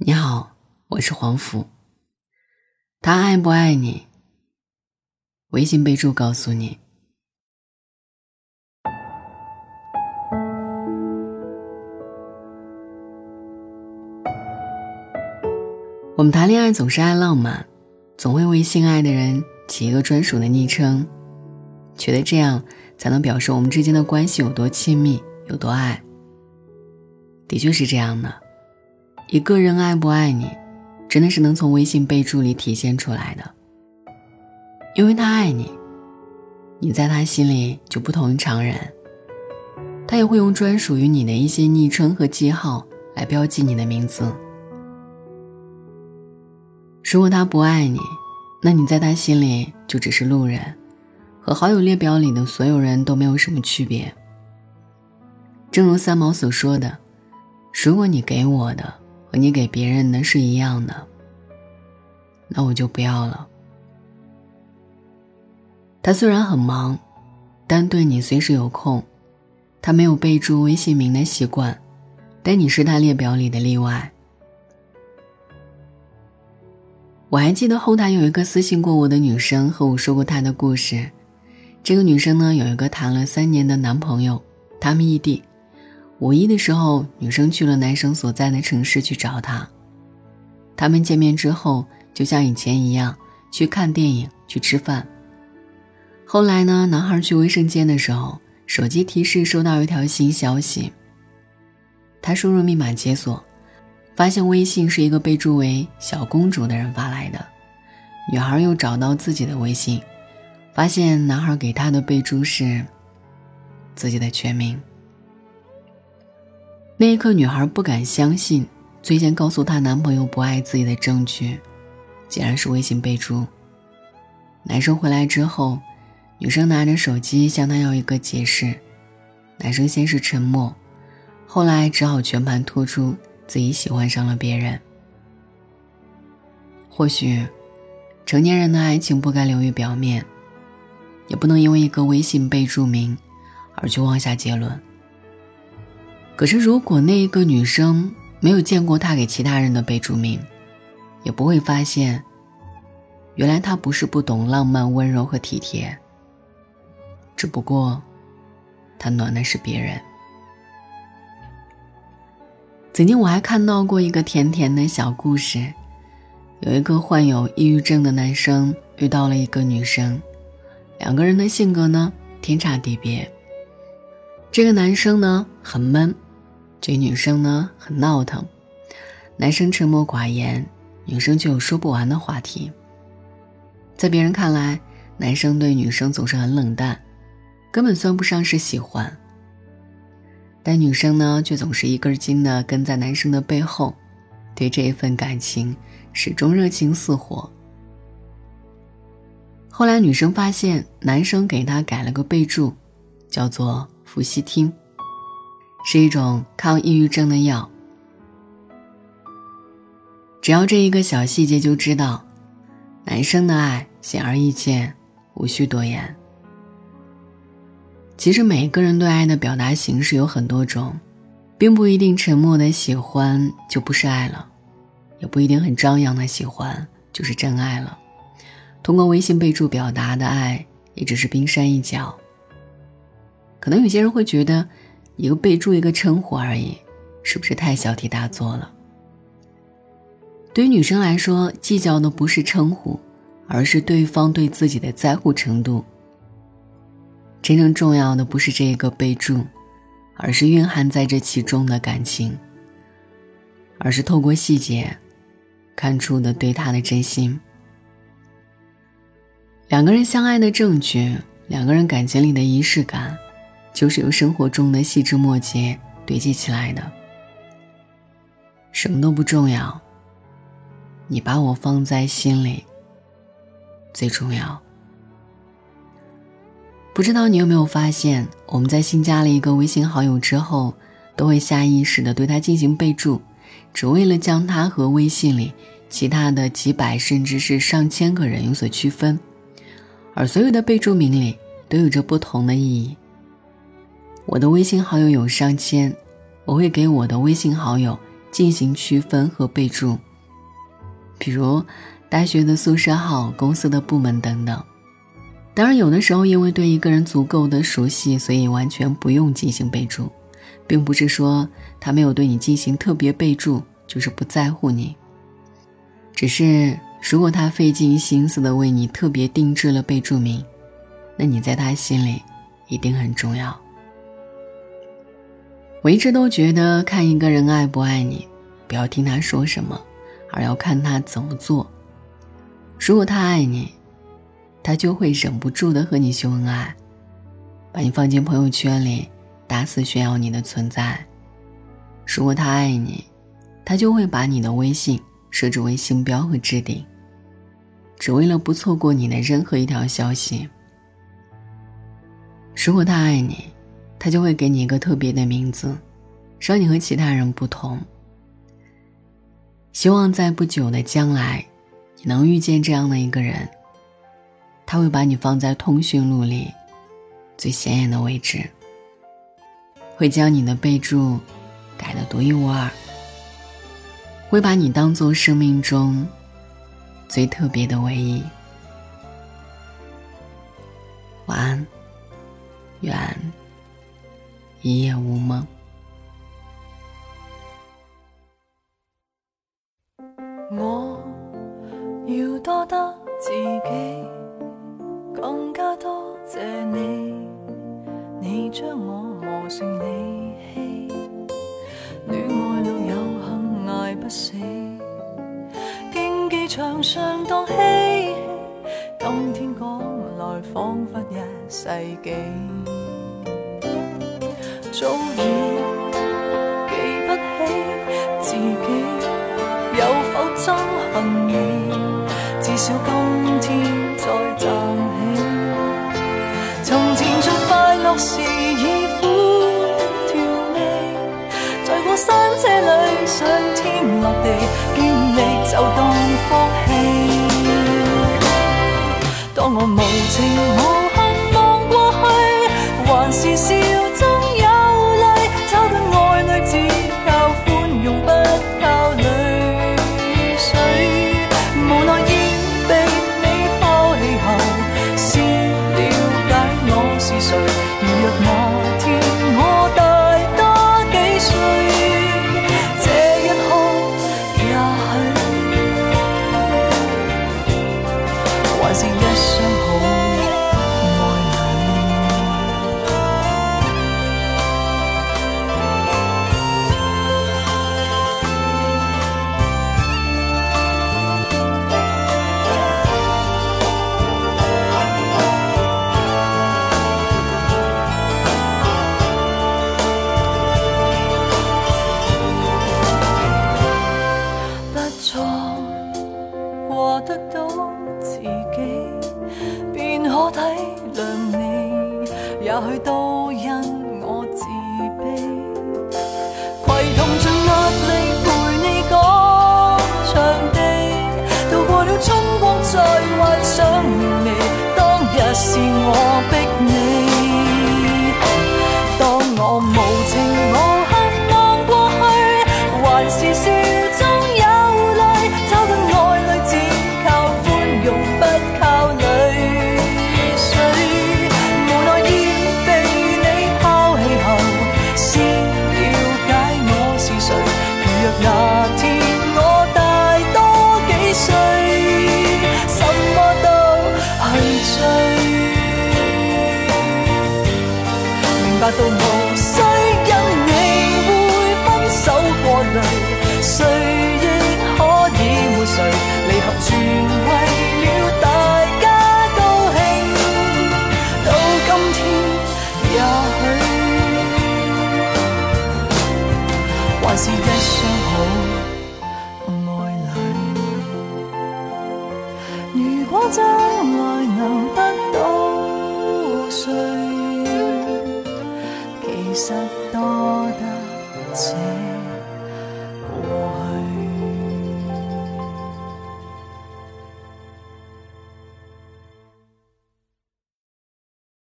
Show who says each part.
Speaker 1: 你好，我是黄福。他爱不爱你？微信备注告诉你。我们谈恋爱总是爱浪漫，总会为心爱的人起一个专属的昵称，觉得这样才能表示我们之间的关系有多亲密，有多爱。的确是这样的。一个人爱不爱你，真的是能从微信备注里体现出来的。因为他爱你，你在他心里就不同于常人。他也会用专属于你的一些昵称和记号来标记你的名字。如果他不爱你，那你在他心里就只是路人，和好友列表里的所有人都没有什么区别。正如三毛所说的：“如果你给我的。”和你给别人的是一样的，那我就不要了。他虽然很忙，但对你随时有空。他没有备注微信名的习惯，但你是他列表里的例外。我还记得后台有一个私信过我的女生和我说过她的故事。这个女生呢，有一个谈了三年的男朋友，他们异地。五一的时候，女生去了男生所在的城市去找他。他们见面之后，就像以前一样去看电影、去吃饭。后来呢，男孩去卫生间的时候，手机提示收到一条新消息。他输入密码解锁，发现微信是一个备注为“小公主”的人发来的。女孩又找到自己的微信，发现男孩给她的备注是自己的全名。那一刻，女孩不敢相信，最先告诉她男朋友不爱自己的证据，竟然是微信备注。男生回来之后，女生拿着手机向他要一个解释，男生先是沉默，后来只好全盘托出自己喜欢上了别人。或许，成年人的爱情不该流于表面，也不能因为一个微信备注名而去妄下结论。可是，如果那一个女生没有见过他给其他人的备注名，也不会发现，原来他不是不懂浪漫、温柔和体贴，只不过，他暖的是别人。曾经我还看到过一个甜甜的小故事，有一个患有抑郁症的男生遇到了一个女生，两个人的性格呢天差地别。这个男生呢很闷。这女生呢很闹腾，男生沉默寡言，女生却有说不完的话题。在别人看来，男生对女生总是很冷淡，根本算不上是喜欢。但女生呢，却总是一根筋的跟在男生的背后，对这一份感情始终热情似火。后来，女生发现男生给她改了个备注，叫做“伏羲听”。是一种抗抑郁症的药。只要这一个小细节就知道，男生的爱显而易见，无需多言。其实每个人对爱的表达形式有很多种，并不一定沉默的喜欢就不是爱了，也不一定很张扬的喜欢就是真爱了。通过微信备注表达的爱，也只是冰山一角。可能有些人会觉得。一个备注，一个称呼而已，是不是太小题大做了？对于女生来说，计较的不是称呼，而是对方对自己的在乎程度。真正重要的不是这一个备注，而是蕴含在这其中的感情，而是透过细节看出的对他的真心。两个人相爱的证据，两个人感情里的仪式感。就是由生活中的细枝末节堆积起来的。什么都不重要，你把我放在心里最重要。不知道你有没有发现，我们在新加了一个微信好友之后，都会下意识的对他进行备注，只为了将他和微信里其他的几百甚至是上千个人有所区分，而所有的备注名里都有着不同的意义。我的微信好友有上千，我会给我的微信好友进行区分和备注，比如大学的宿舍号、公司的部门等等。当然，有的时候因为对一个人足够的熟悉，所以完全不用进行备注，并不是说他没有对你进行特别备注，就是不在乎你。只是如果他费尽心思的为你特别定制了备注名，那你在他心里一定很重要。我一直都觉得，看一个人爱不爱你，不要听他说什么，而要看他怎么做。如果他爱你，他就会忍不住的和你秀恩爱，把你放进朋友圈里，大肆炫耀你的存在。如果他爱你，他就会把你的微信设置为星标和置顶，只为了不错过你的任何一条消息。如果他爱你，他就会给你一个特别的名字，让你和其他人不同。希望在不久的将来，你能遇见这样的一个人。他会把你放在通讯录里最显眼的位置，会将你的备注改得独一无二，会把你当做生命中最特别的唯一。晚安，愿一夜无梦。
Speaker 2: 我要多得自己。更加多谢你，你将我磨成利器。恋爱路有幸挨不死，竞技场上当嬉戏。今天讲来仿佛一世纪，早已记不起自己有否憎恨你，至少今天再站起。从前在快乐。时已苦调味，在过山车里上天落地，经历就当福气。当我无情无恨望过去，还是笑。我体谅你，也许都因我自卑。携同尽压力陪你讲场地，度过了春光再幻想你。当日是我逼。到无需因你会分手过泪，谁亦可以没谁离合，转则多得值